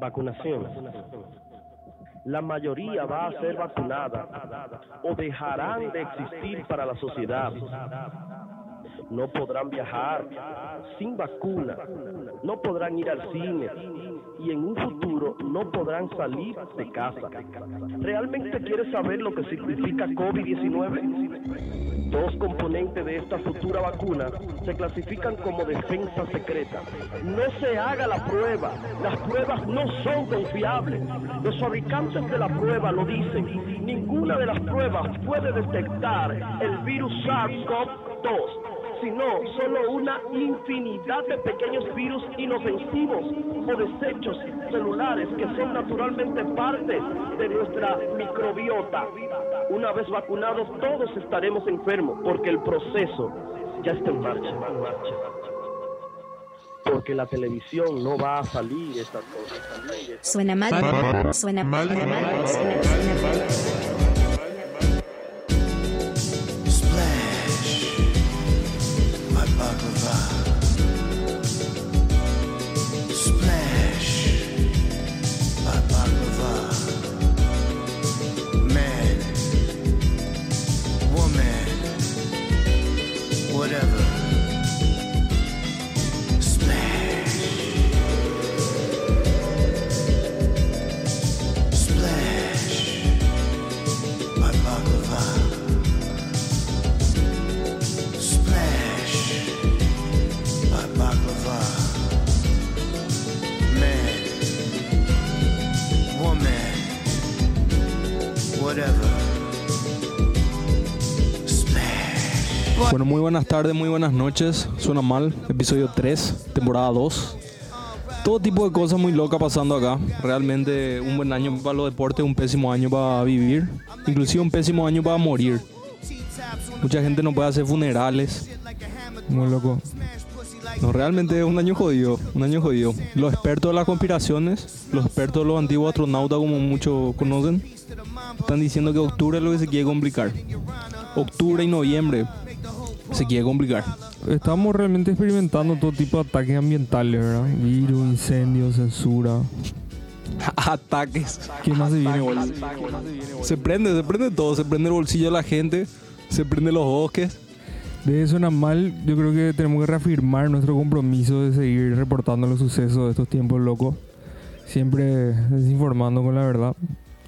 Vacunación. La mayoría va a ser vacunada o dejarán de existir para la sociedad. No podrán viajar sin vacuna, no podrán ir al cine y en un futuro no podrán salir de casa. ¿Realmente quieres saber lo que significa COVID-19? Dos componentes de esta futura vacuna se clasifican como defensa secreta. No se haga la prueba, las pruebas no son confiables. Los fabricantes de la prueba lo dicen. Ninguna de las pruebas puede detectar el virus SARS-CoV-2 sino solo una infinidad de pequeños virus inofensivos o desechos celulares que son naturalmente parte de nuestra microbiota. Una vez vacunados todos estaremos enfermos porque el proceso ya está en marcha. Porque la televisión no va a salir estas cosas. Suena mal. Suena mal. Suena mal. Suena, suena mal. Muy buenas tardes, muy buenas noches. Suena mal, episodio 3, temporada 2. Todo tipo de cosas muy locas pasando acá. Realmente un buen año para los deportes, un pésimo año para vivir. Inclusive un pésimo año para morir. Mucha gente no puede hacer funerales. Muy loco. No, realmente es un año jodido, un año jodido. Los expertos de las conspiraciones, los expertos de los antiguos astronautas como muchos conocen, están diciendo que octubre es lo que se quiere complicar. Octubre y noviembre se quiere complicar. Estamos realmente experimentando todo tipo de ataques ambientales, ¿verdad? Virus, incendios, censura. Ataques. ¿Qué más se viene, boludo? Se prende, se prende todo. Se prende el bolsillo de la gente, se prende los bosques. De eso suena mal. Yo creo que tenemos que reafirmar nuestro compromiso de seguir reportando los sucesos de estos tiempos locos. Siempre desinformando con la verdad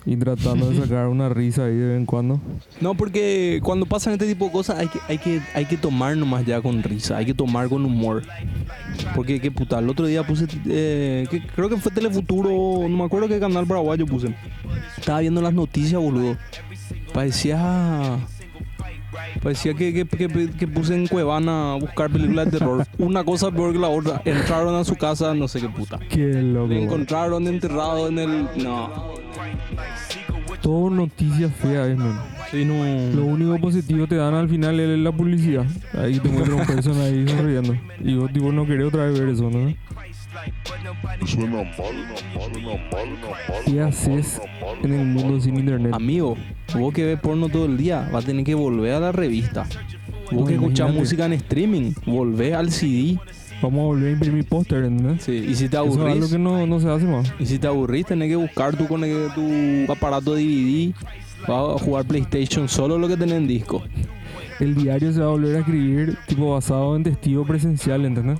y tratando de sacar una risa ahí de vez en cuando. No, porque cuando pasan este tipo de cosas hay que, hay que, hay que tomar nomás ya con risa, hay que tomar con humor. Porque qué puta, el otro día puse, eh, que, creo que fue Telefuturo, no me acuerdo qué canal paraguayo puse. Estaba viendo las noticias, boludo. Parecía... Parecía que, que, que, que puse en Cuevana a buscar películas de terror. Una cosa peor que la otra. Entraron a su casa, no sé qué puta. Qué loco. Le encontraron enterrado en el... No. Todo noticias feas, man. Sí, no. Lo único positivo te dan al final es la publicidad. Ahí te muestra un persona ahí sonriendo. Y vos, tipo, no querés otra vez ver eso, ¿no? Suena mal, suena mal, mal. ¿Qué haces en el mundo sin internet? Amigo, vos que ves porno todo el día, vas a tener que volver a la revista. Vos No, que escuchás música en streaming, volver al CD. Vamos a volver a imprimir póster, ¿entendés? Sí, y si te Eso es algo aburrís, que no, no se hace más. y si te aburrís, tenés que buscar tu, cone- tu aparato DVD. Vas a jugar PlayStation solo lo que tenés en disco. El diario se va a volver a escribir, tipo, basado en testigo presencial, ¿entendés?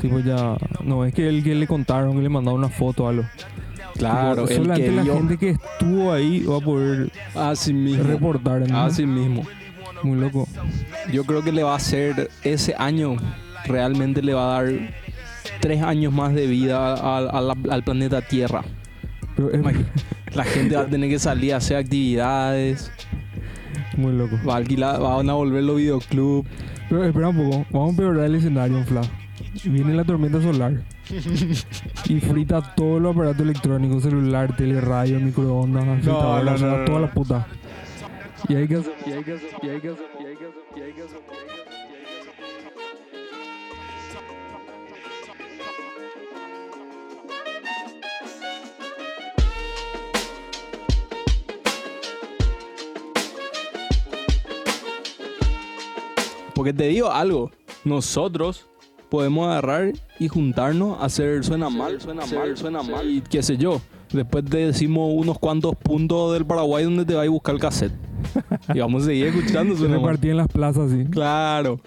Tipo, ya. No es que el que le contaron, que le mandaron una foto o algo. Claro, Tipo, el solamente que la vio. gente que estuvo ahí va a poder Así mismo. reportar, ¿entendés? Así mismo. Muy loco. Yo creo que le va a hacer ese año, realmente le va a dar tres años más de vida al, a la- al planeta Tierra. La gente va a tener que salir a hacer actividades, muy loco. va a alquilar, van a volver los videoclubs. Pero espera un poco, vamos a empeorar el escenario, Fla. Viene la tormenta solar y frita todo los aparatos electrónicos, celular, tele, radio, microondas, no, sea, no, no, toda no. la puta. Y hay que hacer, y hay que hacer, y hay que hacer, y hay que hacer, y hay que hacer, Porque te digo algo, nosotros podemos agarrar y juntarnos a hacer suena mal, suena mal, suena mal. Y qué sé yo. Después te decimos unos cuantos puntos del Paraguay donde te vas a buscar el cassette. y vamos a seguir escuchando Se suena mal. repartía en las plazas, sí. Claro,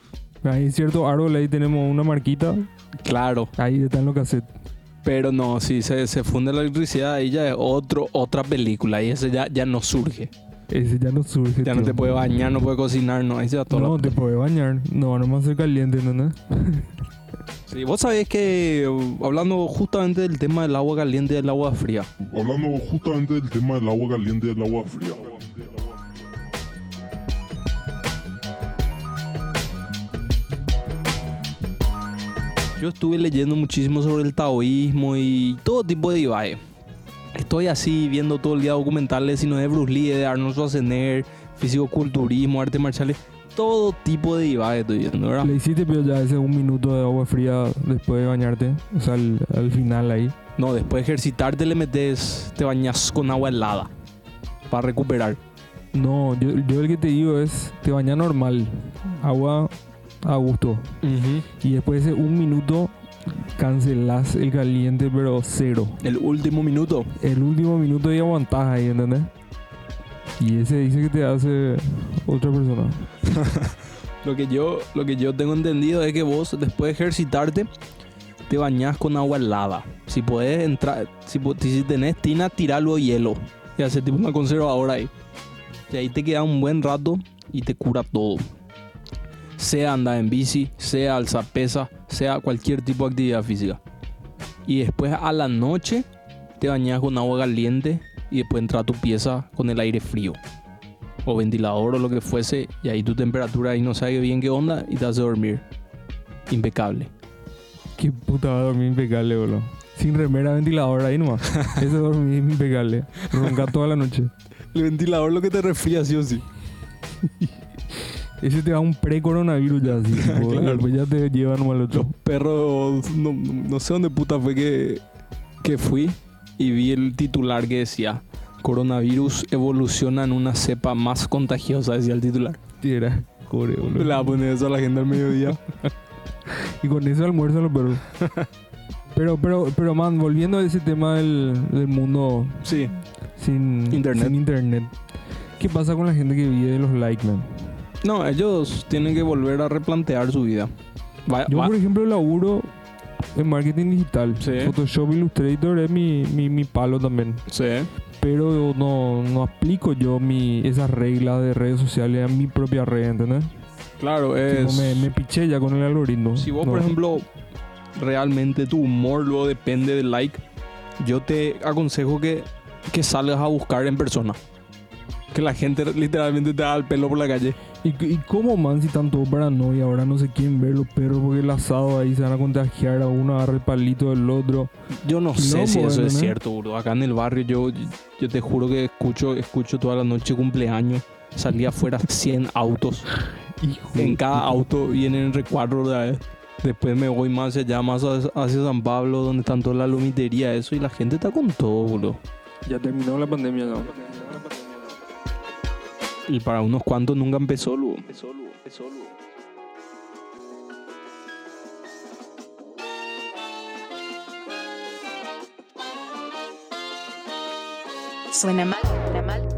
Hay cierto árbol, ahí tenemos una marquita. claro. Ahí están los cassettes. Pero no, si se, se funde la electricidad, ahí ya es otro, otra película. Y ese ya, ya no surge. Ese ya no surge. Ya no tío. te puede bañar, no puede cocinar, no. Ahí se va todo. No, te puede bañar. No, no más ser caliente, ¿no? Sí, vos sabés que, uh, hablando justamente del tema del agua caliente y del agua fría, Hablando justamente del tema del agua caliente y del agua fría. yo estuve leyendo muchísimo sobre el taoísmo y todo tipo de Ibai. Estoy así viendo todo el día documentales, sino de Bruce Lee, de Arnold Schwarzenegger, fisicoculturismo, artes marciales, todo tipo de Ibai estoy viendo, ¿verdad? Le hiciste pero ya ese un minuto de agua fría después de bañarte. O sea, al, al final ahí. No, después de ejercitarte le metes, te bañas con agua helada para recuperar. No, yo, yo el que te digo es, te bañas normal. Agua a gusto. Y después de ese un minuto cancelas el caliente, pero cero. El último minuto. El último minuto y aguantás ahí, ¿entendés? Y ese dice que te hace otra persona. Lo que yo, lo que yo tengo entendido es que vos después de ejercitarte te bañas con agua helada. Si podés entrar, si, si tenés tina, tirarlo hielo y hacer tipo una conservadora ahí. Y ahí te queda un buen rato y te cura todo. Sea andar en bici, sea alzar pesa, sea cualquier tipo de actividad física. Y después a la noche te bañas con agua caliente y después entra a tu pieza con el aire frío o ventilador o lo que fuese, y ahí tu temperatura ahí no sabe bien qué onda y te hace dormir. Impecable. Qué puta va a dormir impecable, boludo. Sin remera, ventilador ahí nomás. Ese dormir impecable. Ronca toda la noche. El ventilador lo que te resfría sí o sí. Ese te da un pre-coronavirus ya, así. Claro. Después ya te llevan nomás al otro. Los perros, no, no sé dónde puta fue que, que fui y vi el titular que decía coronavirus evoluciona en una cepa más contagiosa, decía el titular. Sí, era Le boludo. va a poner eso a la gente al mediodía. Y con eso almuerzan los perros. Pero, pero, pero, man, volviendo a ese tema del, del mundo Sí. sin Internet. sin internet. ¿Qué pasa con la gente que vive de los likes, man? No, ellos tienen que volver a replantear su vida. Va- Yo, va- por ejemplo, laburo en marketing digital. Sí. Photoshop Illustrator es mi, mi, mi palo también. sí. Pero no, no aplico yo mi, esas reglas de redes sociales a mi propia red, ¿entendés? Claro, Tipo, es... me, me piché ya con el algoritmo. Si vos, No. por ejemplo, realmente tu humor luego depende del like, yo te aconsejo que, que salgas a buscar en persona. Que la gente literalmente te da el pelo por la calle. ¿Y, ¿Y cómo, man, si todos paranoia? Ahora no se quieren ver los perros porque el asado ahí se van a contagiar. A uno agarra el palito del otro. Yo no sé si eso es cierto, bro. Acá en el barrio yo, yo te juro que escucho, escucho toda la noche cumpleaños. Salía afuera 100 autos. Hijo En cada auto vienen en recuadro de Después me voy más allá, más hacia San Pablo, donde están toda la lomitería, eso. Y la gente está con todo, bro. Ya terminó la pandemia, ¿no? Y para unos cuantos nunca empezó, luego. Suena mal. de mal,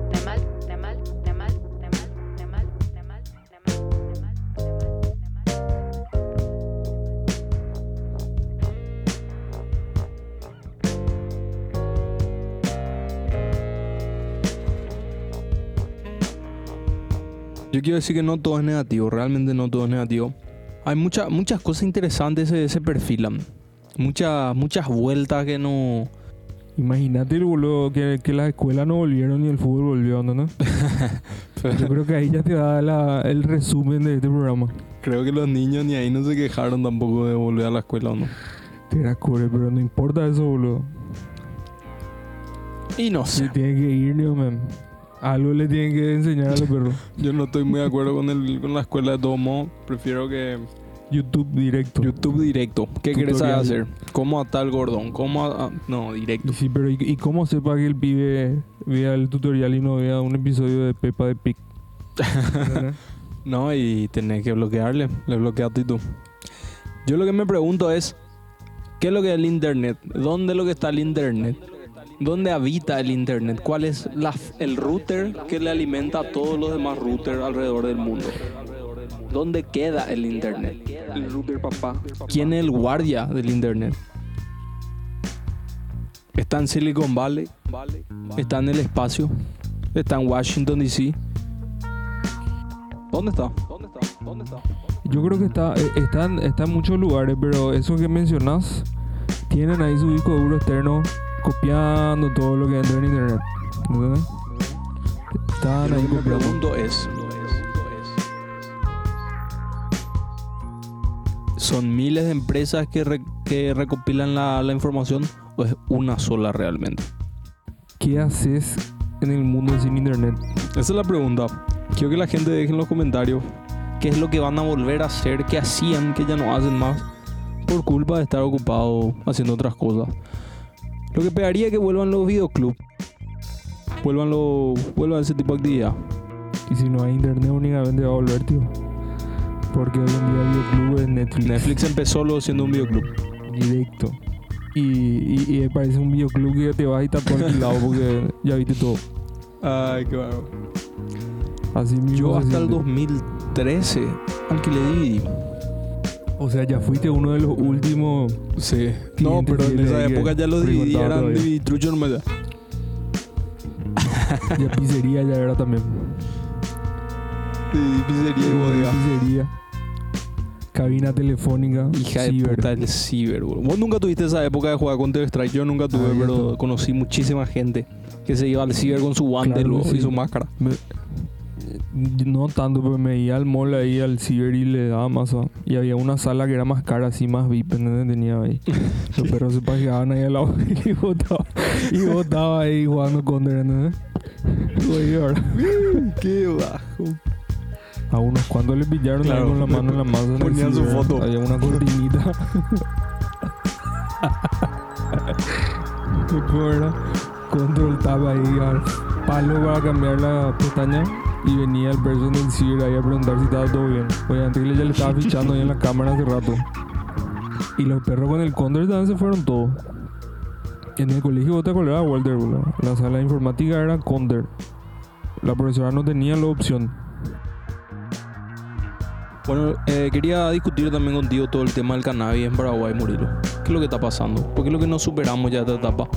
Yo quiero decir que no todo es negativo, realmente no todo es negativo. Hay muchas muchas cosas interesantes que se perfilan. Muchas, muchas vueltas que no. Imagínate, boludo, que, que las escuelas no volvieron y el fútbol volvió, ¿no? Yo creo que ahí ya te da la- el resumen de este programa. Creo que los niños ni ahí no se quejaron tampoco de volver a la escuela o no. Te era pero no importa eso, boludo. Y no Se sé. tiene que ir, ¿no, man? Algo le tienen que enseñar a los perros. Yo no estoy muy de acuerdo con, el, con la escuela de modos. Prefiero que YouTube directo. YouTube directo. ¿Qué querés hacer? ¿Cómo atar el gordón? ¿Cómo a- a- No, directo. Sí, pero ¿y, y cómo sepa que el pibe vea el tutorial y no vea un episodio de Peppa de? ¿Entendés? No, y tenés que bloquearle. Le bloqueaste tú. Yo lo que me pregunto es, ¿qué es lo que es el Internet? ¿Dónde es lo que está el Internet? ¿Dónde habita el Internet? ¿Cuál es la- el router que le alimenta a todos los demás routers alrededor del mundo? ¿Dónde queda el Internet? El router papá. ¿Quién es el guardia del Internet? ¿Está en Silicon Valley? ¿Está en el espacio? ¿Está en Washington, D.C.? ¿Dónde está? ¿Dónde está? ¿Dónde está? Yo creo que está, eh, está, en, está en muchos lugares, pero eso que mencionas, tienen ahí su disco duro externo copiando todo lo que entra en internet. ¿Entendés? Están ahí que me copiando. pregunto es, ¿son miles de empresas que, re- que recopilan la, la información o es una sola realmente? ¿Qué haces en el mundo sin internet? Esa es la pregunta. Quiero que la gente deje en los comentarios qué es lo que van a volver a hacer, qué hacían, que ya no hacen más, por culpa de estar ocupados haciendo otras cosas. Lo que pegaría es que vuelvan los videoclubs, vuelvan, los, vuelvan ese tipo de actividad. Y si no hay internet, únicamente va a volver, tío. Porque hoy en día videoclub es Netflix. Netflix empezó lo siendo un videoclub. Directo. Y, y, y parece un videoclub que te vas y está todo alquilado porque ya viste todo. Ay, qué bárbaro. Así mismo. Yo hasta el siente. 2013 alquilé DVD. O sea, ya fuiste uno de los últimos. Sí. No, pero en esa época ya los frecuentaban eran trucho nomás ya. Ya pizzería ya era también. DVD pizzería y bodega. Pizzería. Cabina telefónica. Hija de ciber. puta el ciber, boludo. Vos nunca tuviste esa época de jugar Counter Strike. Yo nunca tuve, Ah, pero conocí muchísima gente que se iba al ciber con su guante Claro y sí. su máscara. Me- no tanto, pero me iba al mall ahí al ciber y le daba masa. Y había una sala que era más cara, así más VIP, ¿entendés? Tenía ahí. Los perros se paseaban ahí al lado y botaba, y botaba ahí jugando Counter, ¿entendés? Qué bajo. A unos cuantos le pillaron ahí Claro, con la mano en la masa. ponían su foto. Había una cortinita. Control tab ahí al palo para cambiar la pestaña. Y venía el person del ciber ahí a preguntar si estaba todo bien. Obviamente que ya le estaba fichando ahí en la cámara hace rato. Y los perros con el counter también se fueron todos. En el colegio vos te acordás, Walter, boludo? La sala de informática era counter. La profesora no tenía la opción. Bueno, eh, quería discutir también contigo todo el tema del cannabis en Paraguay, Murilo. ¿Qué es lo que está pasando? ¿Por qué es lo que no superamos ya esta etapa?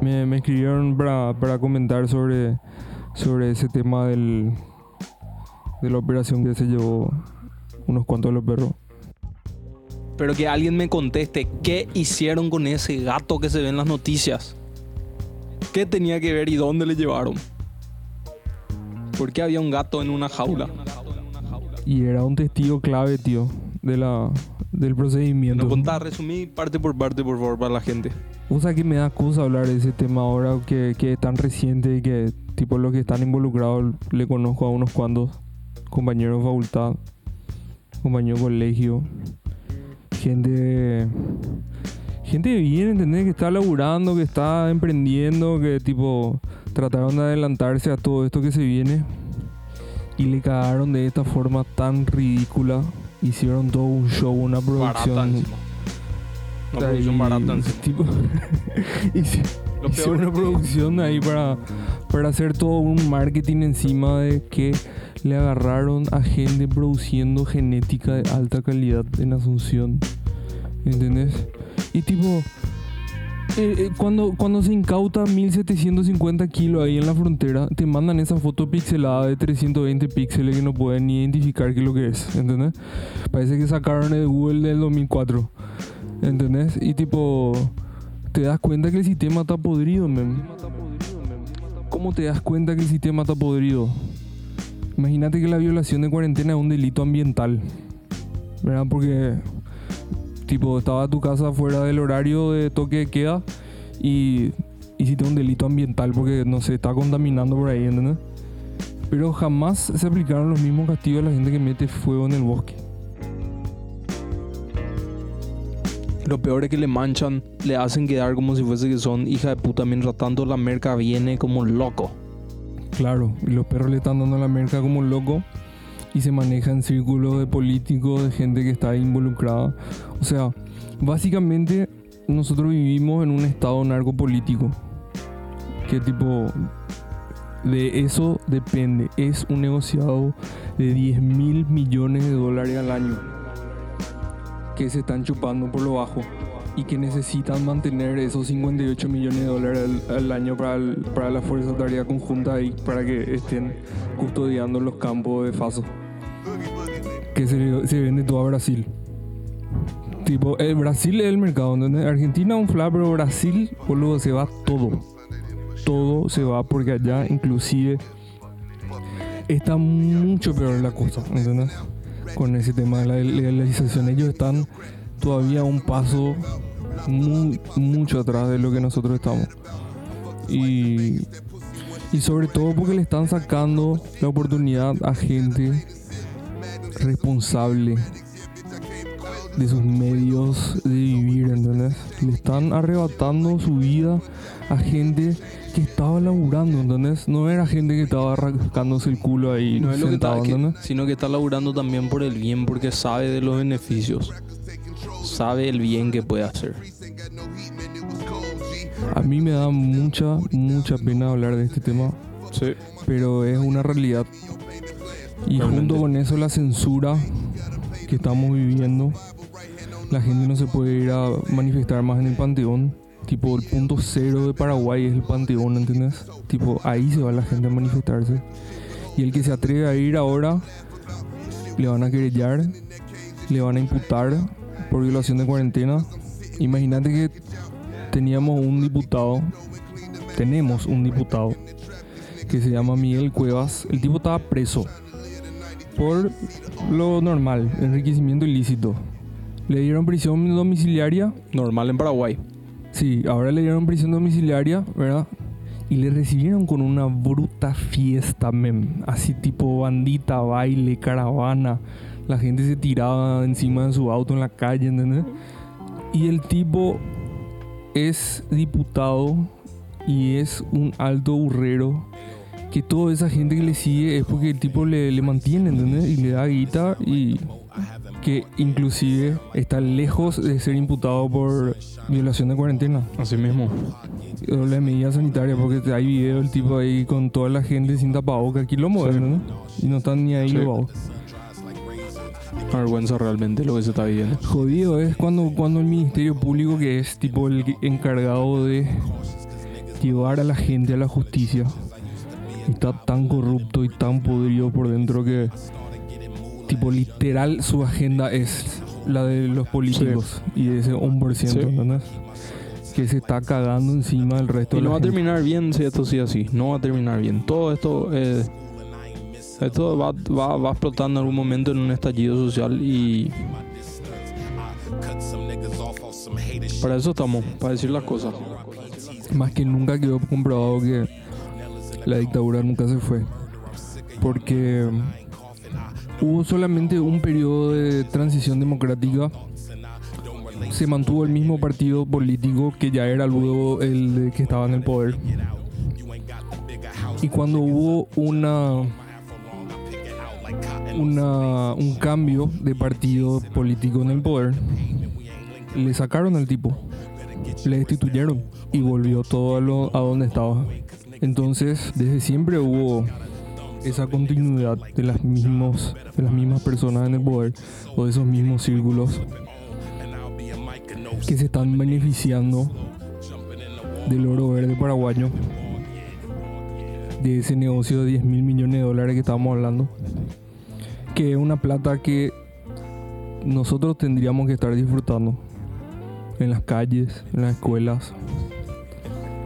Me, me escribieron para, para comentar sobre, sobre ese tema del, de la operación que se llevó unos cuantos de los perros. Pero que alguien me conteste, ¿qué hicieron con ese gato que se ve en las noticias? ¿Qué tenía que ver y dónde le llevaron? ¿Por qué había un gato en una jaula? Y era un testigo clave, tío, de la, del procedimiento. No contá, resumí parte por parte, por favor, para la gente. O sea que me da cosa hablar de ese tema ahora que, que es tan reciente y que tipo los que están involucrados le conozco a unos cuantos compañeros de facultad, compañeros de colegio, gente gente bien, ¿entendés? Que está laburando, que está emprendiendo, que tipo trataron de adelantarse a todo esto que se viene y le cagaron de esta forma tan ridícula. Hicieron todo un show, una Barata producción. encima. Una ahí, producción barata encima. tipo, hice- Lo peor una producción ahí para, para hacer todo un marketing encima de que le agarraron a gente produciendo genética de alta calidad en Asunción. ¿Entendés? Y tipo, eh, eh, cuando, cuando se incauta 1750 kilos ahí en la frontera, te mandan esa foto pixelada de 320 píxeles que no pueden ni identificar qué es lo que es, ¿entendés? Parece que sacaron el Google del 2004, ¿entendés? Y tipo, te das cuenta que el sistema está podrido, men. ¿Cómo te das cuenta que el sistema está podrido? Imagínate que la violación de cuarentena es un delito ambiental, ¿verdad? Porque tipo, estaba tu casa fuera del horario de toque de queda y hiciste un delito ambiental porque, no sé, está contaminando por ahí, ¿entendés? Pero jamás se aplicaron los mismos castigos a la gente que mete fuego en el bosque. Lo peor es que le manchan, le hacen quedar como si fuese que son hija de puta, mientras tanto la merca viene como loco. Claro, y los perros le están dando la merca como loco. y se maneja en círculos de políticos, de gente que está involucrada. O sea, básicamente nosotros vivimos en un estado narcopolítico. Que tipo, de eso depende. Es un negociado de 10 mil millones de dólares al año que se están chupando por lo bajo y que necesitan mantener esos 58 millones de dólares al, año para, para la Fuerza Tarea Conjunta y para que estén custodiando los campos de Faso. Que se, se vende todo a Brasil. Tipo, el Brasil es el mercado, ¿entendés? Argentina un fla, pero Brasil, boludo, se va todo. Todo se va porque allá inclusive está mucho peor la cosa, ¿entendés? Con ese tema de la legalización. Ellos están todavía un paso muy, mucho atrás de lo que nosotros estamos. Y, y sobre todo porque le están sacando la oportunidad a gente responsable de sus medios de vivir, ¿entendés? Le están arrebatando su vida a gente que estaba laburando, ¿entendés? No era gente que estaba rascándose el culo ahí No es lo que sentado, está, que- ¿entendés? sino que está laburando también por el bien, porque sabe de los beneficios. Sabe el bien que puede hacer. A mí me da mucha, mucha pena hablar de este tema, Sí. pero es una realidad. Y Realmente. junto con eso la censura que estamos viviendo, la gente no se puede ir a manifestar más en el Panteón. Tipo, el punto cero de Paraguay es el Panteón, ¿entendés? Tipo, ahí se va la gente a manifestarse. Y el que se atreve a ir ahora, le van a querellar, le van a imputar por violación de cuarentena. Imagínate que teníamos un diputado, tenemos un diputado que se llama Miguel Cuevas. El tipo estaba preso por lo normal, enriquecimiento ilícito. Le dieron prisión domiciliaria. Normal en Paraguay. Sí, ahora le dieron prisión domiciliaria, ¿verdad? Y le recibieron con una bruta fiesta, mem. Así tipo bandita, baile, caravana. La gente se tiraba encima de su auto en la calle, ¿entendés? Y el tipo es diputado y es un alto burrero. Que toda esa gente que le sigue es porque el tipo le, le mantiene, ¿entendés? Y le da guita y que inclusive está lejos de ser imputado por violación de cuarentena Así mismo. la medida sanitaria porque hay video del tipo ahí con toda la gente sin tapabocas aquí lo mueven ¿no? y no están ni ahí Sí. los vergüenza realmente lo que se está viviendo. jodido es cuando, cuando el ministerio público que es tipo el encargado de llevar a la gente a la justicia está tan corrupto y tan podrido por dentro que tipo literal su agenda es la de los políticos y ese 1%, Sí. ¿entendés? Que se está cagando encima del resto Y de no la va a terminar bien si esto sigue así. No va a terminar bien. Todo esto, eh, esto va, va, va a explotar en algún momento en un estallido social y para eso estamos, para decir las cosas. Más que nunca quedó comprobado que la dictadura nunca se fue. Porque hubo solamente un periodo de transición democrática. Se mantuvo el mismo partido político que ya era luego el que estaba en el poder. Y cuando hubo una, una un cambio de partido político en el poder, le sacaron al tipo le destituyeron y volvió todo a, lo, a donde estaba. Entonces, desde siempre hubo esa continuidad de las, mismos, de las mismas personas en el poder o de esos mismos círculos que se están beneficiando del oro verde paraguayo, de ese negocio de 10 mil millones de dólares que estábamos hablando, que es una plata que nosotros tendríamos que estar disfrutando en las calles, en las escuelas,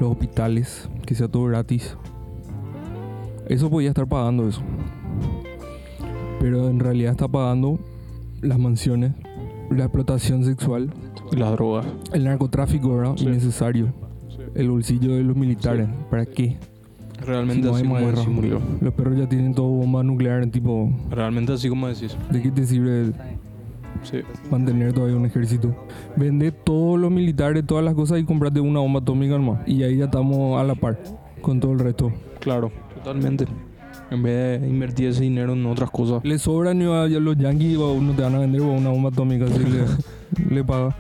los hospitales, que sea todo gratis. Eso podía estar pagando eso. Pero en realidad está pagando las mansiones, la explotación sexual, las drogas. el narcotráfico, ¿verdad? Sí. Innecesario. El bolsillo de los militares. ¿Para qué? Realmente Si no así como guerra. murió. Los perros ya tienen todo bomba nuclear, tipo, Realmente así como decís. ¿de qué te sirve mantener todavía un ejército. Vende todos los militares, todas las cosas y comprate una bomba atómica nomás. Y ahí ya estamos a la par con todo el resto. Claro, totalmente. En vez de invertir ese dinero en otras cosas. Le sobran y a a los yankees o no te van a vender o una bomba atómica si le, le paga.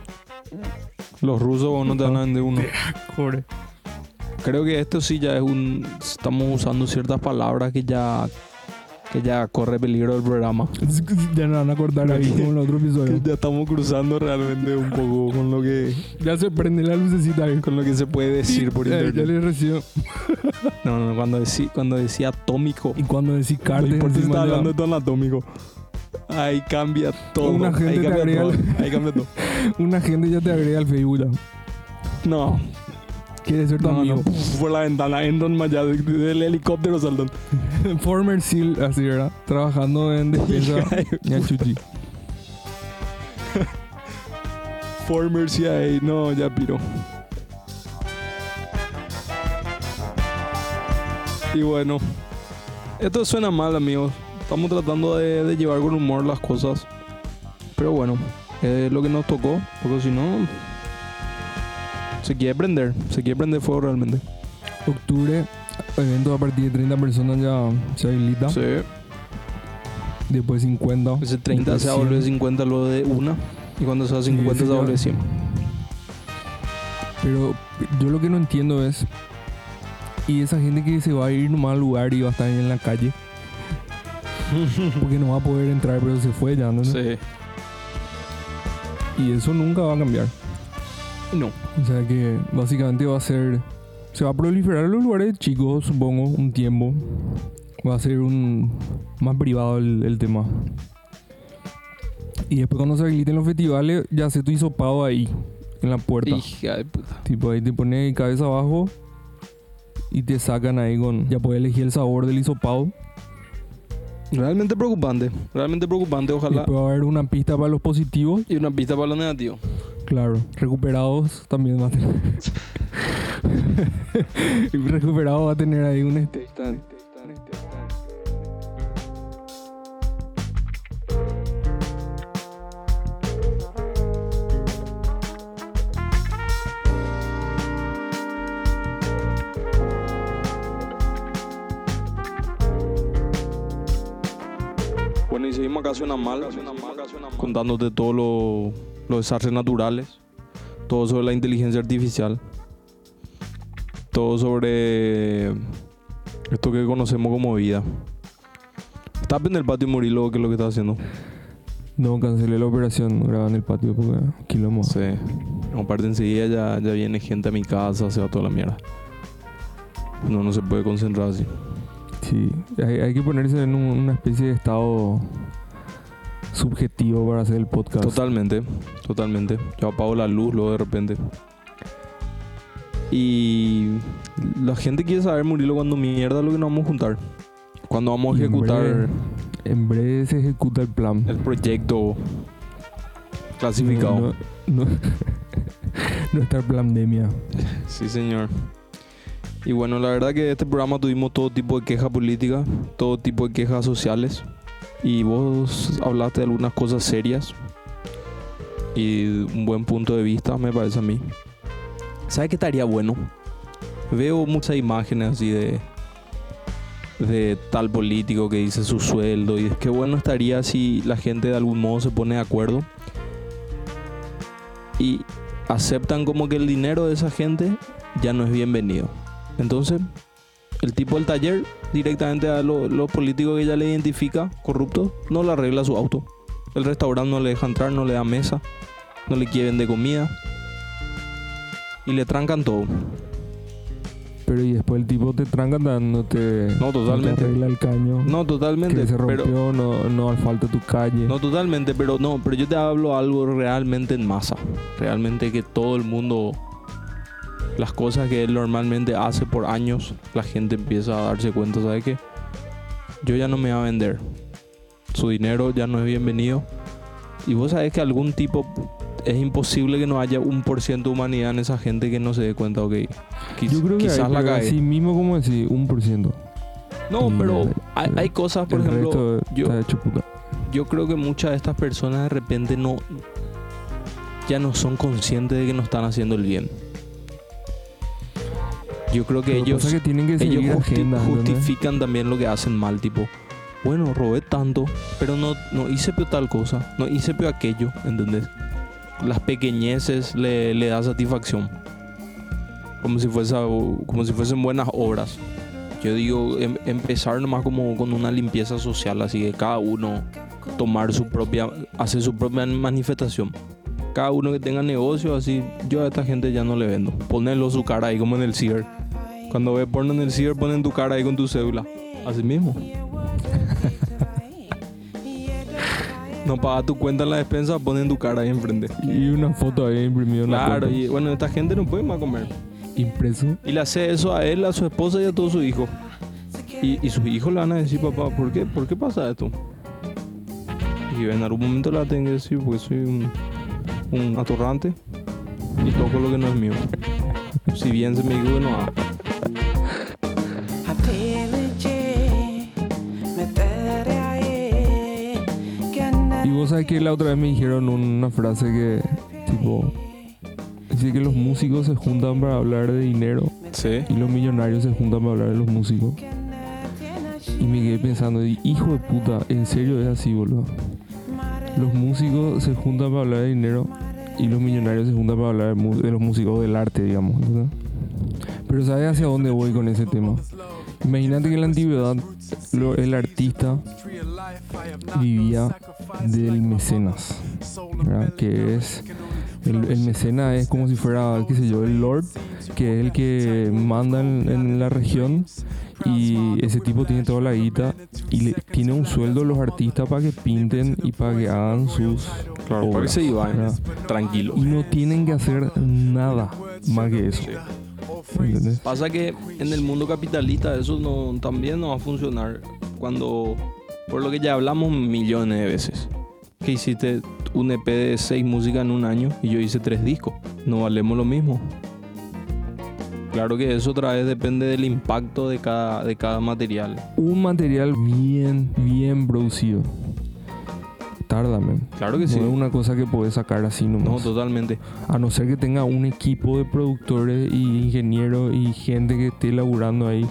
Los rusos o no te van a vender uno. Creo que esto sí ya es un... Estamos usando ciertas palabras que ya... Que ya corre peligro del programa. Ya nos van a cortar ahí como en el otro episodio. ya estamos cruzando realmente un poco con lo que... Ya se prende la lucecita ahí. Con lo que se puede decir por Eh, ya internet. le recibo. No, no, cuando decía, cuando decía atómico... Y cuando decís No cartas importa si está hablando de todo anatómico. Ahí cambia todo. Una gente ahí te cambia agrega todo. el- Ahí cambia todo. una gente ya te agrega al Facebook. No, Quiere ser tu no, amigo. no. La ventana, más allá de- del helicóptero saltan. Former SEAL, así, ¿verdad? Trabajando en defensa. Ya chuchi. Former CIA, no, ya piro. Y bueno, esto suena mal, amigos. Estamos tratando de, de llevar con humor las cosas. Pero bueno, es lo que nos tocó. Porque si no, se quiere prender. Se quiere prender fuego realmente. Octubre, evento a partir de 30 personas ya se habilita. Sí. Después 50. Ese 30 después se va a 100. volver 50 luego de una. Y cuando 50 se va a ya- volver 100. Pero yo lo que no entiendo es. Y esa gente que se va a ir nomás al lugar y va a estar en la calle. Porque no va a poder entrar, pero se fue ya, ¿no? Sí. Y eso nunca va a cambiar. No. O sea que básicamente va a ser. Se va a proliferar en los lugares chicos, supongo, un tiempo. Va a ser un más privado el, el tema. Y después cuando se habiliten los festivales, ya se tu hisopado ahí, en la puerta. Hija de puta. Tipo ahí te pones cabeza abajo y te sacan ahí con. Ya puedes elegir el sabor del hisopado. Realmente preocupante. Realmente preocupante. Ojalá. Después va a haber una pista para los positivos. Y una pista para los negativos. Claro. Recuperados también va a tener. recuperado va a tener ahí un stage stand. Bueno, y seguimos acá suena mal. Contándote todos lo- los desastres naturales. Todo sobre la inteligencia artificial. Todo sobre esto que conocemos como vida. Está en el patio y morirlo, que es lo que está haciendo. No, cancelé la operación, grababa en el patio porque aquí lo hemos. Sí. Aparte enseguida ya, ya viene gente a mi casa, se va toda la mierda. No, no se puede concentrar así. Sí, hay, hay que ponerse en un- una especie de estado subjetivo para hacer el podcast. Totalmente, totalmente. Yo apago la luz luego de repente. Y la gente quiere saber morirlo cuando mierda lo que nos vamos a juntar. Cuando vamos a en ejecutar breve. En breve se ejecuta el plan. el proyecto clasificado. No, no, no- nuestra pandemia. Sí, señor. Y bueno, la verdad que este programa tuvimos todo tipo de quejas políticas, todo tipo de quejas sociales. Y vos hablaste de algunas cosas serias. Y un buen punto de vista, me parece a mí. ¿Sabes qué estaría bueno? Veo muchas imágenes así de de tal político que dice su sueldo y qué bueno estaría si la gente de algún modo se pone de acuerdo y aceptan como que el dinero de esa gente ya no es bienvenido. Entonces, el tipo del taller directamente a lo- los políticos que ya le identifica corruptos no le arregla su auto. El restaurante no le deja entrar, no le da mesa, no le quiere vender comida y le trancan todo. Pero y después el tipo te tranca dándote. No, totalmente. te arregla el caño. No, totalmente. que se pero- rompió, no, no asfalta tu calle. No, totalmente, pero no, pero yo te hablo algo realmente en masa. Realmente que todo el mundo, las cosas que él normalmente hace por años, la gente empieza a darse cuenta, ¿sabe qué? Yo ya no me voy a vender. Su dinero ya no es bienvenido. Y vos sabés que algún tipo, es imposible que no haya un por ciento de humanidad en esa gente que no se dé cuenta, ok. quiz- Yo creo que quizás hay, la cae. así mismo como decir, un por ciento. No, y pero hay, hay cosas, por ejemplo, yo, yo creo que muchas de estas personas de repente no ya no son conscientes de que no están haciendo el bien. Yo creo que Lo que ellos, pasa es que tienen que ellos justifican también lo que hacen mal, tipo, bueno, robé tanto, pero no, no hice peor tal cosa, no hice peor aquello, ¿entendés? Las pequeñeces le, le da satisfacción. Como si, fuese, como si fuesen buenas obras. Yo digo, em- empezar nomás como con una limpieza social, así que cada uno tomar su propia, hacer su propia manifestación. Cada uno que tenga negocio, así, yo a esta gente ya no le vendo. Ponerlo su cara ahí como en el ciber. Cuando ve porno en el ciber, ponen tu cara ahí con tu cédula. Así mismo. No paga tu cuenta en la despensa, ponen tu cara ahí enfrente. Y una foto ahí imprimida en la Claro, cuenta. y bueno, esta gente no puede más comer. Impreso. Y le hace eso a él, a su esposa y a todos sus hijos. Y, y sus hijos le van a decir, papá, ¿por qué? ¿Por qué pasa esto? Y en algún momento le tengo que decir, porque soy un, un atorrante y toco lo que no es mío. Si bien se me dijo que no. Sabés que la otra vez me dijeron una frase que, tipo, dice que los músicos se juntan para hablar de dinero Sí. y los millonarios se juntan para hablar de los músicos. Y me quedé pensando, hijo de puta, ¿en serio es así, boludo? Los músicos se juntan para hablar de dinero y los millonarios se juntan para hablar de, los músicos del arte, digamos. Pero ¿sabes hacia dónde voy con ese tema? Imagínate que en la antigüedad lo- el artista vivía del mecenas, ¿verdad? que es el, el mecenas es como si fuera, qué sé yo, el lord, que es el que manda en, en la región y ese tipo tiene toda la guita y le, tiene un sueldo los artistas para que pinten y para que hagan sus Claro, para que obras, se iba, ¿verdad? tranquilo. y no tienen que hacer nada más que eso. ¿Entendés? Pasa que en el mundo capitalista eso no, también no va a funcionar cuando, por lo que ya hablamos millones de veces, que hiciste un EP de seis músicas en un año y yo hice tres discos, no valemos lo mismo. Claro que eso otra vez depende del impacto de cada, de cada material. Un material bien, bien producido. Tarda, man. Claro que No sí. es una cosa que puedes sacar así No, nomás. totalmente. A no ser que tenga un equipo de productores y ingenieros y gente que esté laburando ahí,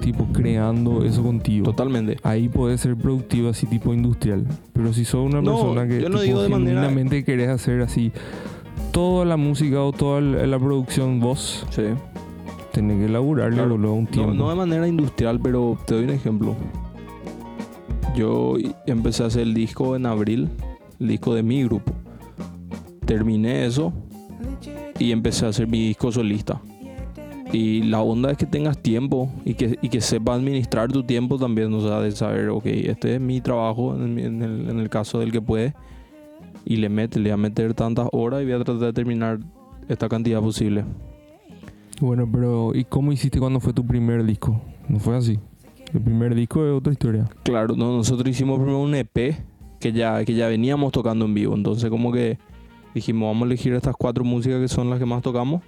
tipo creando eso contigo. Totalmente. Ahí puede ser productivo así tipo industrial. Pero si sos una No, persona que yo no tipo, digo de manera- genuinamente querés hacer así toda la música o toda la producción vos, Sí. tenés que laburarle Claro. boludo, un No, tiempo. no de manera industrial, pero te doy un ejemplo. Yo empecé a hacer el disco en abril, el disco de mi grupo. Terminé eso y empecé a hacer mi disco solista. Y la onda es que tengas tiempo y que, y que sepas administrar tu tiempo también, o sea, de saber, ok, este es mi trabajo en, el, en el caso del que puede. Y le mete, le voy a meter tantas horas y voy a tratar de terminar esta cantidad posible. Bueno, pero ¿y cómo hiciste cuando fue tu primer disco? No fue así. El primer disco es otra historia. Claro, no, nosotros hicimos primero un EP que ya, que ya veníamos tocando en vivo. Entonces como que dijimos, vamos a elegir estas cuatro músicas que son las que más tocamos.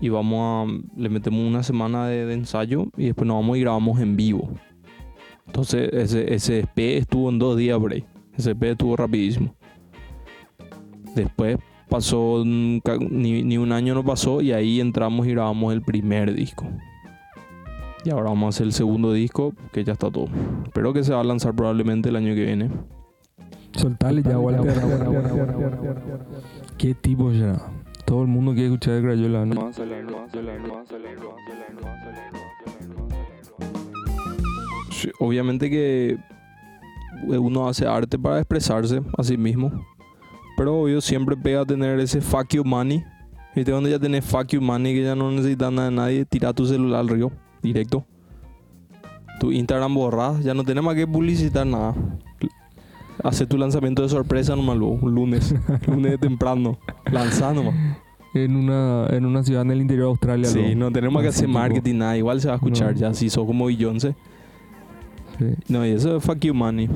Y vamos a, le metemos una semana de, ensayo y después nos vamos y grabamos en vivo. Entonces ese, ese EP estuvo en dos días por. Ese EP estuvo rapidísimo. Después pasó, ca- ni, ni un año no pasó y ahí entramos y grabamos el primer disco. Y ahora vamos a hacer el segundo disco, que ya está todo. Espero que se va a lanzar probablemente el año que viene. Soltale ya, Walter. ¿Qué tipo ya? Todo el mundo quiere escuchar de Crayola, ¿no? Sí, obviamente que uno hace arte para expresarse a sí mismo. Pero obvio siempre pega tener ese fuck you money. ¿Viste? Donde ya tenés fuck you money que ya no necesitas nada de nadie, tira tu celular al río, directo. Tu Instagram borrás, ya no tenés más que publicitar nada. Hace tu lanzamiento de sorpresa nomás luego, un lunes, lunes de temprano. Lanzá nomás. En una, en una ciudad en el interior de Australia. Sí, luego. no tenemos que hacer tipo, marketing, nada. Igual se va a escuchar No. ya. Si sos como Beyoncé. sí. No, y eso es fuck you money.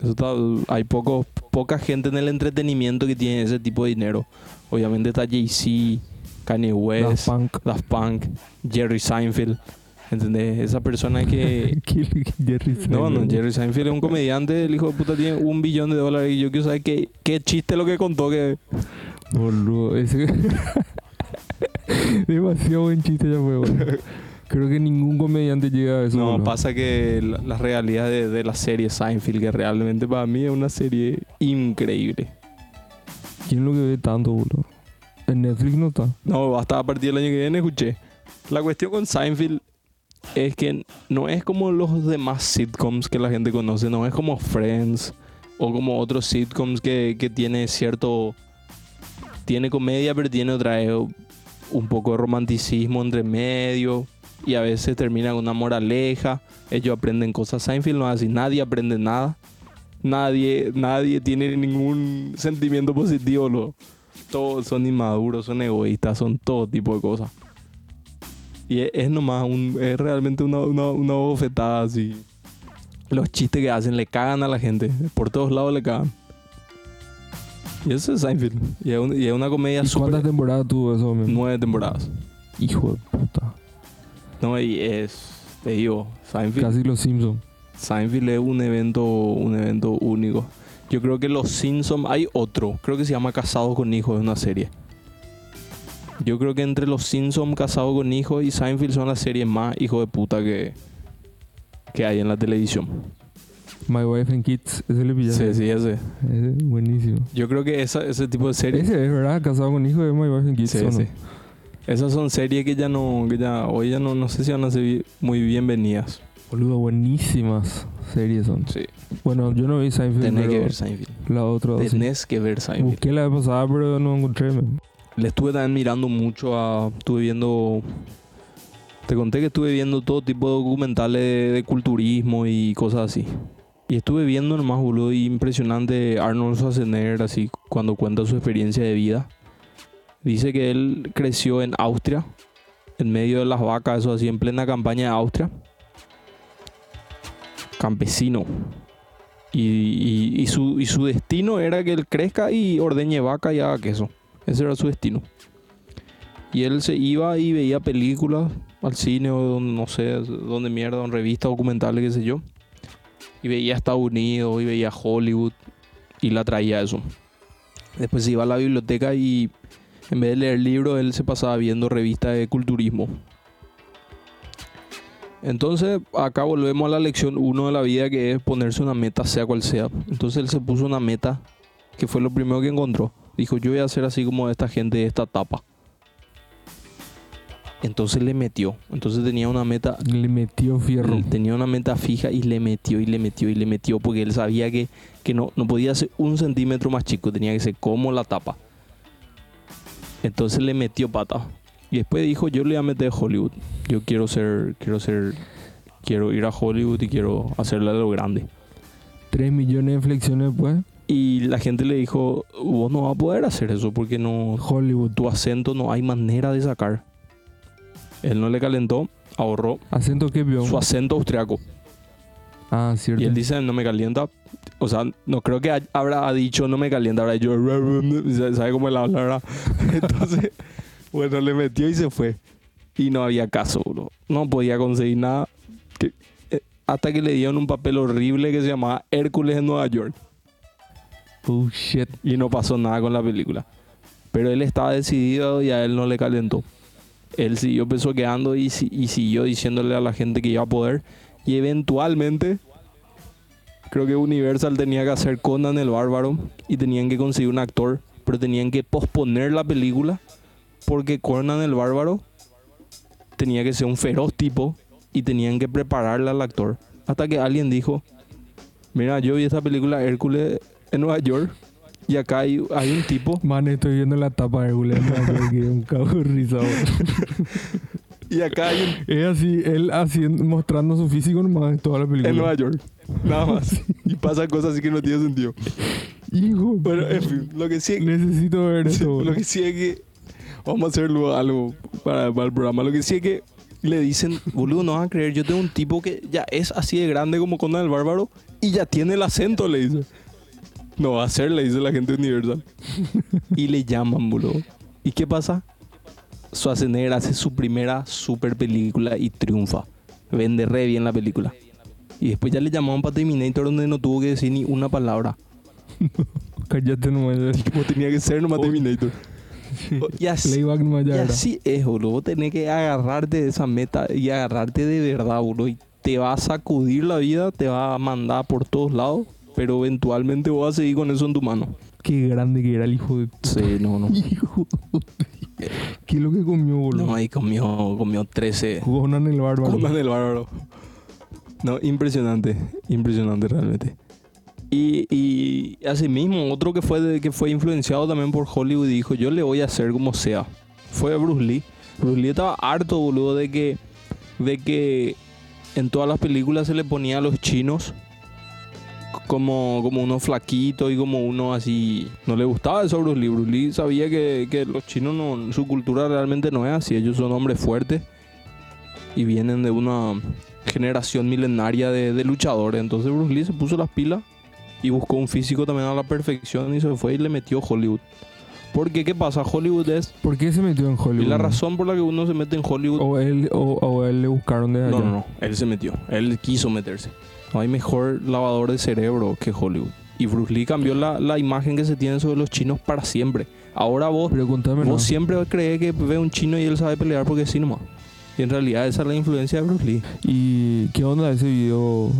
Eso está- hay poco, poca gente en el entretenimiento que tiene ese tipo de dinero. Obviamente está Jay-Z, Kanye West, Daft Punk. Daft Punk, Jerry Seinfeld. ¿Entendés? Esa persona que... ¿Qué- Jerry No, no, Seinfeld. Jerry Seinfeld es un comediante, el hijo de puta tiene un billón de dólares y yo quiero saber qué, qué chiste lo que contó que... Boludo, ese... Demasiado buen chiste ya fue, boludo. Creo que ningún comediante llega a eso. No, pasa que la, la realidad de, de la serie Seinfeld, que realmente para mí es una serie increíble. ¿Quién es lo que ve tanto, boludo? En Netflix no está. No, hasta a partir del año que viene escuché. La cuestión con Seinfeld es que no es como los demás sitcoms que la gente conoce, no es como Friends o como otros sitcoms que, que tiene cierto... Tiene comedia, pero tiene otra vez un poco de romanticismo entre medio y a veces termina con una moraleja. Ellos aprenden cosas. Seinfeld no es así, nadie aprende nada. Nadie, nadie tiene ningún sentimiento positivo. Lo, todos son inmaduros, son egoístas, son todo tipo de cosas. Y es, es nomás, un, es realmente una, una, una bofetada así. Los chistes que hacen le cagan a la gente. Por todos lados le cagan. Y eso es Seinfeld. Y es, un- y es una comedia ¿Y súper... cuántas temporadas tuvo eso, men? Nueve temporadas. Hijo de puta. No, y es... Te digo, Seinfeld... Casi los Simpsons. Seinfeld es un evento, un evento único. Yo creo que Los Simpsons hay otro, creo que se llama Casados con Hijos, es una serie. Yo creo que entre Los Simpsons, Casados con Hijos y Seinfeld son las series más hijo de puta que, que hay en la televisión. My Wife and Kids, ese le pillaste. Sí, sí, ese. Ese es buenísimo. Yo creo que esa- ese tipo de series... Ese es, ¿verdad? Casado con hijo de My Wife and Kids. Sí, sí. Esas son series que ya no, que ya, hoy ya no, no sé si van a ser muy bienvenidas. Boludo, buenísimas series son. Sí. Bueno, yo no vi Seinfeld. Tenés que ver Seinfeld. La otra. sí. Tenés que ver Seinfeld. Busqué la vez pasada, pero no encontré. Le estuve también mirando mucho a. Estuve viendo. Te conté que estuve viendo todo tipo de documentales de, culturismo y cosas así. Y estuve viendo nomás, boludo, impresionante Arnold Schwarzenegger, así, cuando cuenta su experiencia de vida. Dice que él creció en Austria, en medio de las vacas, eso así, en plena campaña de Austria. Campesino. Y su, y su destino era que él crezca y ordeñe vaca y haga queso. Ese era su destino. Y él se iba y veía películas al cine o donde, no sé, donde mierda, en revistas documentales, qué sé yo. Y veía Estados Unidos y veía Hollywood y la traía eso. Después se iba a la biblioteca y en vez de leer libros, él se pasaba viendo revistas de culturismo. Entonces, acá volvemos a la lección 1 de la vida que es ponerse una meta, sea cual sea. Entonces, él se puso una meta que fue lo primero que encontró. Dijo, yo voy a hacer así como esta gente de esta etapa. Entonces le metió. Entonces tenía una meta Le metió fierro. tenía una meta fija y le metió y le metió y le metió porque él sabía que, que no, no podía ser un centímetro más chico, tenía que ser como la tapa. Entonces le metió pata. Y después dijo, yo le voy a meter a Hollywood. Yo quiero ser, quiero ser, quiero ir a Hollywood y quiero hacerle a lo grande. Tres millones de flexiones después. Y la gente le dijo, vos no vas a poder hacer eso porque no, Hollywood. tu acento no hay manera de sacar. Él no le calentó, ahorró ¿Acento qué vio? su acento austriaco. Ah, cierto. Y él dice, no me calienta. O sea, no creo que ha- habrá dicho, no me calienta. Habrá dicho, ¿sabe cómo él habla? verdad? Entonces, bueno, le metió y se fue. Y no había caso, bro. No podía conseguir nada. Que- eh, hasta que le dieron un papel horrible que se llamaba Hércules en Nueva York. Bullshit. Y no pasó nada con la película. Pero él estaba decidido y a él no le calentó. Él siguió pesoqueando y, y siguió diciéndole a la gente que iba a poder. Y eventualmente, creo que Universal tenía que hacer Conan el Bárbaro y tenían que conseguir un actor, pero tenían que posponer la película porque Conan el Bárbaro tenía que ser un feroz tipo y tenían que prepararle al actor. Hasta que alguien dijo, mira, yo vi esta película Hércules en Nueva York y acá hay, hay un tipo Man, estoy viendo la tapa de que es un risa. boludo. y acá hay un Es así, él haciendo, mostrando su físico nomás en toda la película. en Nueva York. Nada más. Y pasan cosas así que no tienen sentido. Hijo. Bueno, en fin, lo que sí, Necesito ver eso. lo que sí es que vamos a hacerlo algo para, para el programa. Lo que sí es que le dicen, boludo, no vas a creer, yo tengo un tipo que ya es así de grande como Conan el Bárbaro y ya tiene el acento, le dice. No va a ser, le dice la gente Universal. y le llaman, boludo. ¿Y qué pasa? Schwarzenegger hace su primera super película y triunfa. Vende re bien la película. Y después ya le llamaban para Terminator donde no tuvo que decir ni una palabra. Cállate nomás. Como tenía que ser nomás Oh. Terminator. Y así, Playback no y ya así es, boludo. Vos tenés que agarrarte de esa meta y agarrarte de verdad, boludo. Y te va a sacudir la vida, te va a mandar por todos lados, pero eventualmente vos vas a seguir con eso en tu mano. Qué grande que era el hijo de... Sí, no, no. Hijo de- ¿Qué es lo que comió, boludo? No, ahí comió, comió 13. Conan el bárbaro. Conan el bárbaro. No, impresionante, impresionante realmente. Y, y asimismo, otro que fue, de- que fue influenciado también por Hollywood dijo, yo le voy a hacer como sea. Fue Bruce Lee. Bruce Lee estaba harto, boludo, de que, de que en todas las películas se le ponía a los chinos como, como uno flaquito y como uno así. No le gustaba eso a Bruce Lee. Bruce Lee sabía que, que los chinos, no, su cultura realmente no es así. Ellos son hombres fuertes y vienen de una generación milenaria de, de luchadores. Entonces Bruce Lee se puso las pilas y buscó un físico también a la perfección y se fue y le metió Hollywood. Porque, ¿qué pasa? Hollywood es... ¿Por qué se metió en Hollywood? Y la razón por la que uno se mete en Hollywood... O él, o, o él le buscaron de allá. No, no, no. Él se metió. Él quiso meterse. No hay mejor lavador de cerebro que Hollywood. Y Bruce Lee cambió la, la imagen que se tiene sobre los chinos para siempre. Ahora vos, Pero contame, vos siempre crees que ve un chino y él sabe pelear porque sí nomás. Y en realidad esa es la influencia de Bruce Lee. ¿Y qué onda ese video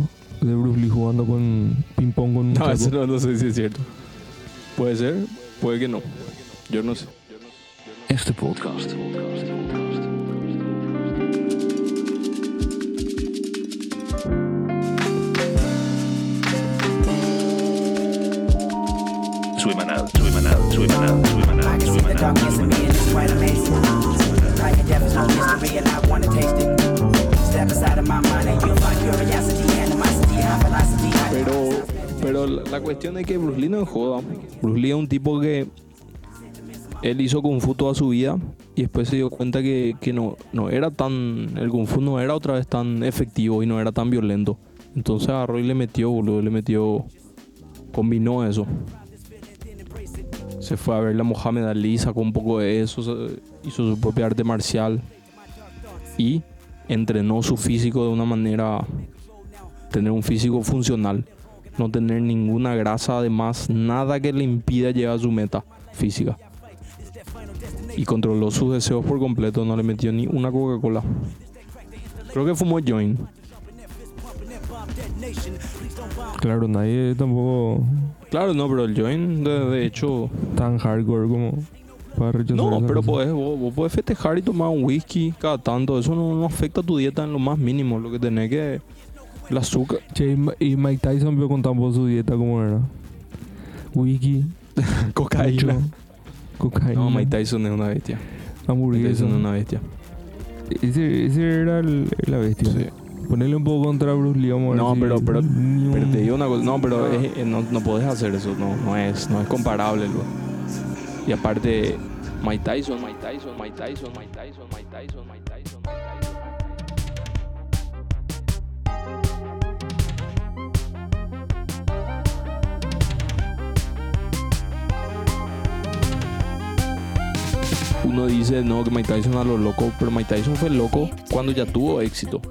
de Bruce Lee jugando con ping pong con un No, eso no, no sé si es cierto. Puede ser, puede que no. Yo no sé. Este podcast. And I wanna taste it. Step aside of my mind and you'll find curiosity, animosity, high velocity. Pero, pero la, cuestión es que Bruce Lee no joda. Bruce Lee es un tipo que él hizo Kung Fu toda su vida y después se dio cuenta que, que no, no era tan. El Kung Fu no era otra vez tan efectivo y no era tan violento. Entonces agarró y le metió, boludo, le metió. Combinó eso. Se fue a ver la Mohamed Ali, sacó un poco de eso, hizo su propia arte marcial y entrenó su físico de una manera tener un físico funcional, no tener ninguna grasa, además nada que le impida llegar a su meta física. Y controló sus deseos por completo, no le metió ni una Coca-Cola. Creo que fumó joint. Claro, nadie tampoco Claro, no, pero el joint, de, de hecho... tan hardcore como para rechazar No, pero podés, vos, vos podés festejar y tomar un whisky cada tanto. Eso no, no afecta a tu dieta en lo más mínimo. Lo que tenés que... El azúcar. Che, y Mike Tyson vio con tampoco su dieta cómo era. Wiki, Cocaína. mucho, cocaína, No, Mike Tyson es una bestia. Mike hamburguesa. Tyson es una bestia. Ese, ese era el- la bestia. Sí. Ponerle un poco contra Bruce Lee, vamos a ver No, si pero- pero- te digo una cosa, no, pero es- eh, no, no podés hacer eso, no, no es, no es comparable. lo- y aparte, Mike Tyson, Mike Tyson, Mike Tyson, Mike Tyson, Mike Tyson, Mike Tyson, Mike Tyson. Uno dice, no, que Mike Tyson a lo loco, pero Mike Tyson fue loco cuando ya tuvo éxito.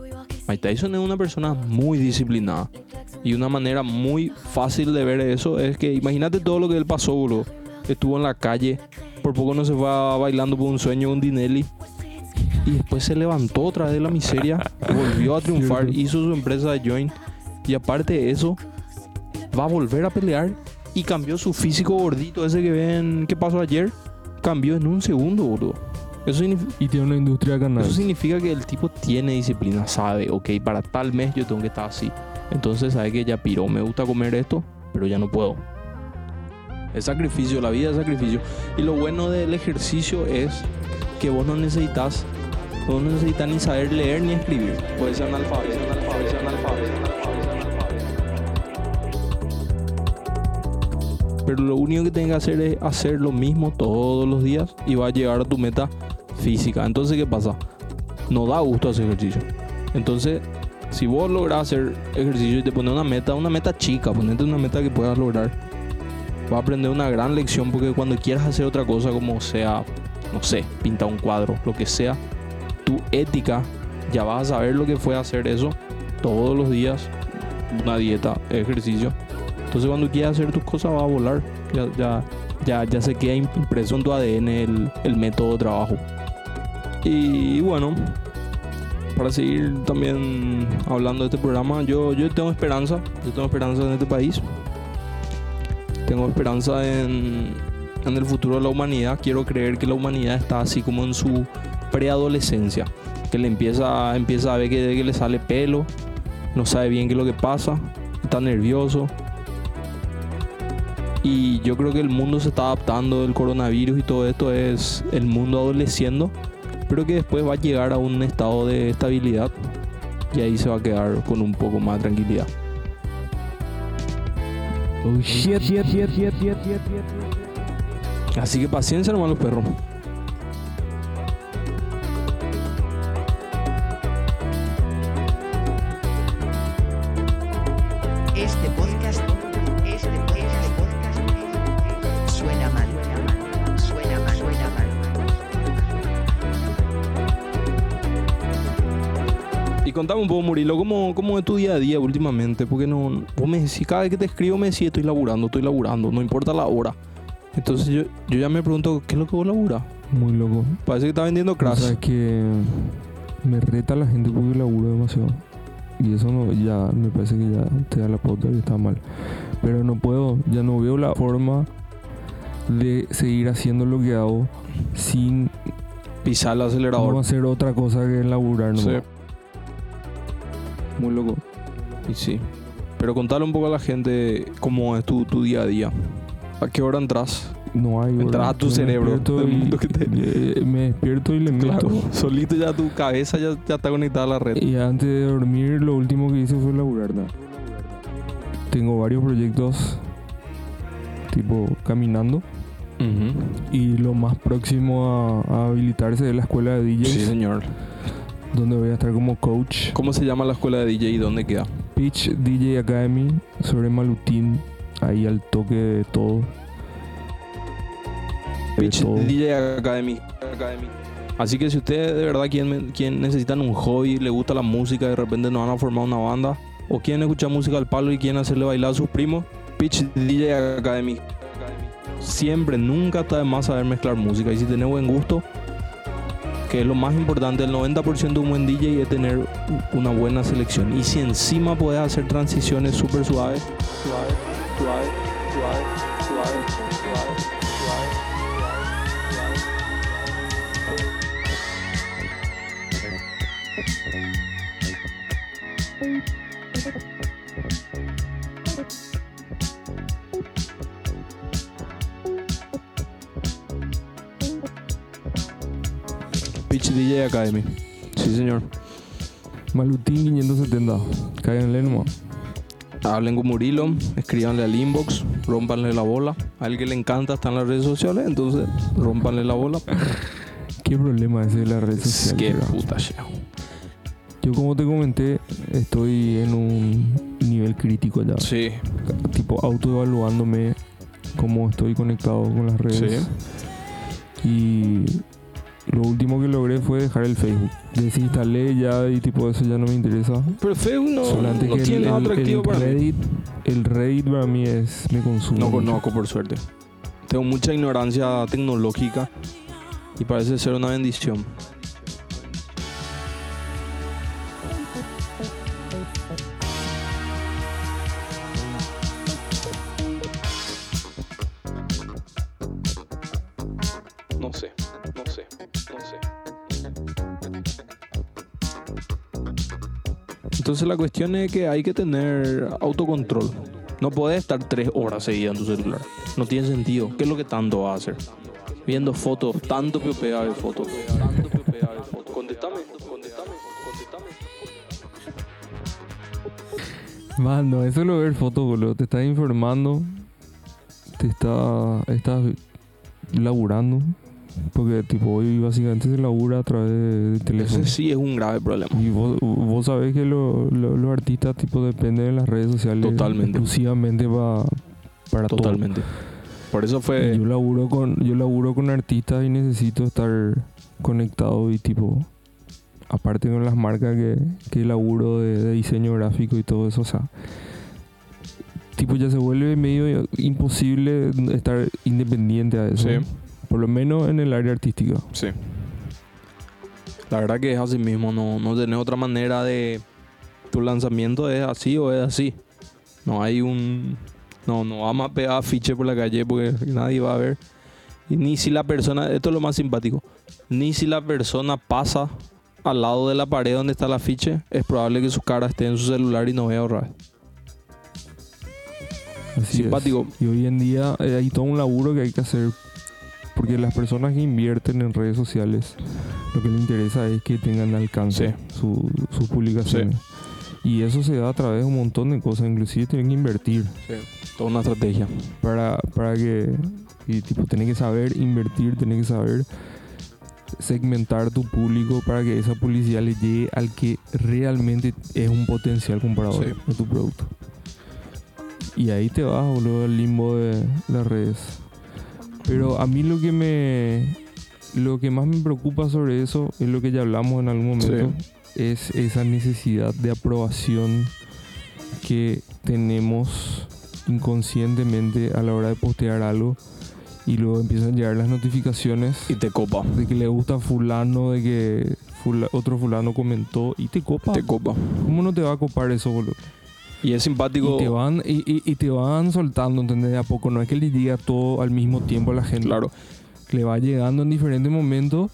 Mike Tyson es una persona muy disciplinada. Y una manera muy fácil de ver eso es que imagínate todo lo que él pasó, boludo Estuvo en la calle, por poco no se fue a- bailando por un sueño un Dinelli. Y después se levantó otra vez de la miseria, volvió a triunfar, hizo su empresa de Join. Y aparte de eso, va a volver a pelear y cambió su físico gordito, ese que ven que pasó ayer, cambió en un segundo, boludo. Eso significa, Y tiene una industria canal. eso significa que el tipo tiene disciplina, sabe, ok, para tal mes yo tengo que estar así. Entonces sabe que ya piró, me gusta comer esto, pero ya no puedo. Es sacrificio, la vida es sacrificio. Y lo bueno del ejercicio es que vos no necesitas, no necesitas ni saber leer ni escribir. Puedes ser analfabeto, analfabeto, analfabeto. Pero lo único que tienes que hacer es hacer lo mismo todos los días y va a llegar a tu meta física. Entonces, ¿qué pasa? No da gusto hacer ejercicio. Entonces, si vos logras hacer ejercicio y te pones una meta, una meta chica, ponete una meta que puedas lograr, vas a aprender una gran lección porque cuando quieras hacer otra cosa, como sea, no sé, pintar un cuadro, lo que sea, tu ética, ya vas a saber lo que fue hacer eso todos los días, una dieta, ejercicio. Entonces, cuando quieras hacer tus cosas, vas a volar. Ya, ya, Ya, ya se queda impreso en tu ADN el, el método de trabajo. Y bueno, para seguir también hablando de este programa, yo, yo tengo esperanza, yo tengo esperanza en este país. Tengo esperanza en, el futuro de la humanidad. Quiero creer que la humanidad está así como en su preadolescencia. Que le empieza, empieza a ver que, que le sale pelo, no sabe bien qué es lo que pasa, está nervioso. Y yo creo que el mundo se está adaptando, el coronavirus y todo esto es el mundo adoleciendo, pero que después va a llegar a un estado de estabilidad y ahí se va a quedar con un poco más de tranquilidad. Oh shit, shit, Así que paciencia nomás los perros. Un poco, Murilo, ¿cómo, cómo es tu día a día últimamente? Porque no, vos me decís, cada vez que te escribo me decís, estoy laburando, estoy laburando, no importa la hora. Entonces yo, yo ya me pregunto, ¿qué es lo que vos laburas? Muy loco. Parece que está vendiendo O crash. sea, que me reta la gente porque laburo demasiado. Y eso no, ya me parece que ya te da la pauta que está mal. Pero no puedo, ya no veo la forma de seguir haciendo lo que hago sin Pisar el no acelerador. hacer otra cosa que laburar. Sí. Muy loco. Y sí. Pero contale un poco a la gente cómo es tu, tu día a día. ¿A qué hora entras? No hay. Entras a tu me cerebro, despierto del y- mundo que te- me despierto y le meto. Claro. Solito ya tu cabeza ya, ya está conectada a la red. Y antes de dormir, lo último que hice fue laburar. ¿no? Tengo varios proyectos, tipo caminando. Y lo más próximo a, a habilitarse es la escuela de DJs, Sí, señor. Donde voy a estar como coach. ¿Cómo se llama la escuela de DJ y dónde queda? Pitch DJ Academy sobre Malutín, ahí al toque de todo. De Pitch todo. DJ Academy. Academy. Así que si ustedes de verdad quieren, quieren- necesitan un hobby, le gusta la música, de repente no van a formar una banda, o quieren escuchar música al palo y quieren hacerle bailar a sus primos, Pitch DJ Academy. Siempre, nunca está de más saber mezclar música. Y si tenés buen gusto, que es lo más importante, el 90% de un buen DJ es tener una buena selección. Y si encima puedes hacer transiciones súper suaves, suave, suave, DJ Academy. Sí, señor. Malutín 570. Cáiganle nomás. Hablen con Murilo, escríbanle al inbox, rompanle la bola. A que le encanta está en las redes sociales, entonces rompanle la bola. ¿Qué problema ese de las redes sociales? Qué verdad? puta shit. Yo como te comenté, estoy en un nivel crítico ya. Sí, Tipo autoevaluándome cómo estoy conectado con las redes. Y lo último que logré fue dejar el Facebook. Desinstalé ya y tipo eso ya no me interesa. pero Facebook no, Solamente no que el, tiene nada el- atractivo el para mí. Reddit, el Reddit para mí es me consume. No conozco, por suerte. Tengo mucha ignorancia tecnológica y parece ser una bendición. Entonces la cuestión es que hay que tener autocontrol. No puedes estar tres horas seguidas en tu celular. No tiene sentido. ¿Qué es lo que tanto vas a hacer? Viendo fotos, tanto que pega de fotos. Tanto de fotos. Contéstame, contéstame, contéstame. Mano, eso es lo de ver fotos, boludo. Te estás informando. Te está, estás laburando. Porque tipo hoy básicamente se labura a través de, de teléfono. Ese sí es un grave problema. Y vos, vos sabés que lo- lo- los artistas tipo dependen de las redes sociales Totalmente. exclusivamente pa- para todo. Totalmente. Por eso Y fue. Yo laburo con yo laburo con artistas y necesito estar conectado y tipo aparte con las marcas que, que laburo de, de diseño gráfico y todo eso, o sea, tipo ya se vuelve medio imposible estar independiente a eso. Sí. Por lo menos en el área artística. Sí. La verdad que es así mismo, no, no tenés otra manera de... Tu lanzamiento es así o es así. No hay un... No, no vamos a pegar afiche por la calle porque nadie va a ver. Y ni si la persona... Esto es lo más simpático. Ni si la persona pasa al lado de la pared donde está el afiche, es probable que su cara esté en su celular y no vea ahorrar. Así es. Simpático. Y hoy en día eh, hay todo un laburo que hay que hacer. Porque las personas que invierten en redes sociales, lo que les interesa es que tengan alcance su- sus publicaciones. Y eso se da a través de un montón de cosas. Inclusive tienen que invertir. Toda una estrategia. para, para que y tipo tenés que saber invertir, tenés que saber segmentar tu público para que esa publicidad le llegue al que realmente es un potencial comprador Sí. de tu producto. Y ahí te vas, boludo, al limbo de las redes. Pero a mí lo que me lo que más me preocupa sobre eso es lo que ya hablamos en algún momento, es esa necesidad de aprobación que tenemos inconscientemente a la hora de postear algo y luego empiezan a llegar las notificaciones Y te copa. de que le gusta fulano, de que fula- otro fulano comentó y te copa. Te copa. ¿Cómo no te va a copar eso, boludo? Y es simpático. Y te van, y, y- y te van soltando, ¿entendés? De a poco. No es que le llega todo al mismo tiempo a la gente. Claro. Le va llegando en diferentes momentos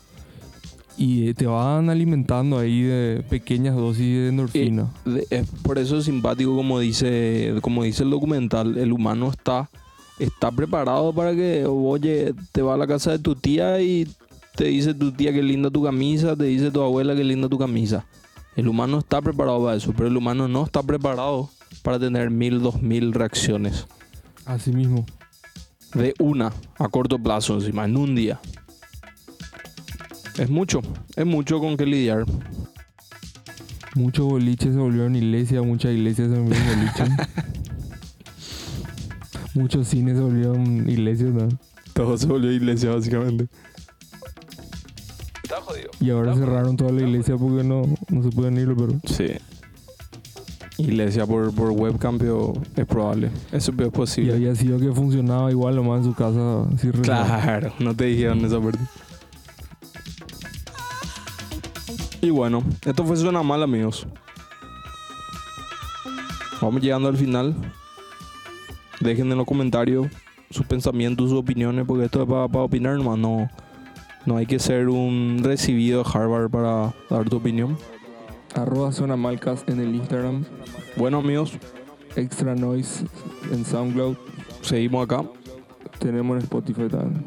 y eh, te van alimentando ahí de pequeñas dosis de endorfina. De- es por eso es simpático como dice, como dice el documental, el humano está, está preparado para que, oye, te va a la casa de tu tía y te dice tu tía que linda tu camisa, te dice tu abuela que linda tu camisa. El humano está preparado para eso, pero el humano no está preparado para tener mil, dos mil reacciones. Así mismo. De una, a corto plazo encima, en un día. Es mucho, es mucho con que lidiar. Muchos boliches se volvieron iglesias, muchas iglesias se volvieron boliches. Muchos cines se volvieron iglesias, ¿no? Todo se volvió iglesia básicamente. Está jodido. Y ahora cerraron toda la iglesia porque no, no se pueden ir, pero... Sí. Iglesia por, por webcam pero es probable. Eso es Y posible. había sido que funcionaba igual nomás en su casa. Así. Claro, no te dijeron esa parte. Y bueno, esto fue Suena Mal, amigos. Vamos llegando al final. Dejen en los comentarios sus pensamientos, sus opiniones, porque esto es para, opinar nomás. No, no hay que ser un recibido de Harvard para dar tu opinión. Arroba Zona Malcast en el Instagram. Bueno, amigos, Extra Noise en SoundCloud. seguimos acá. Tenemos en Spotify también.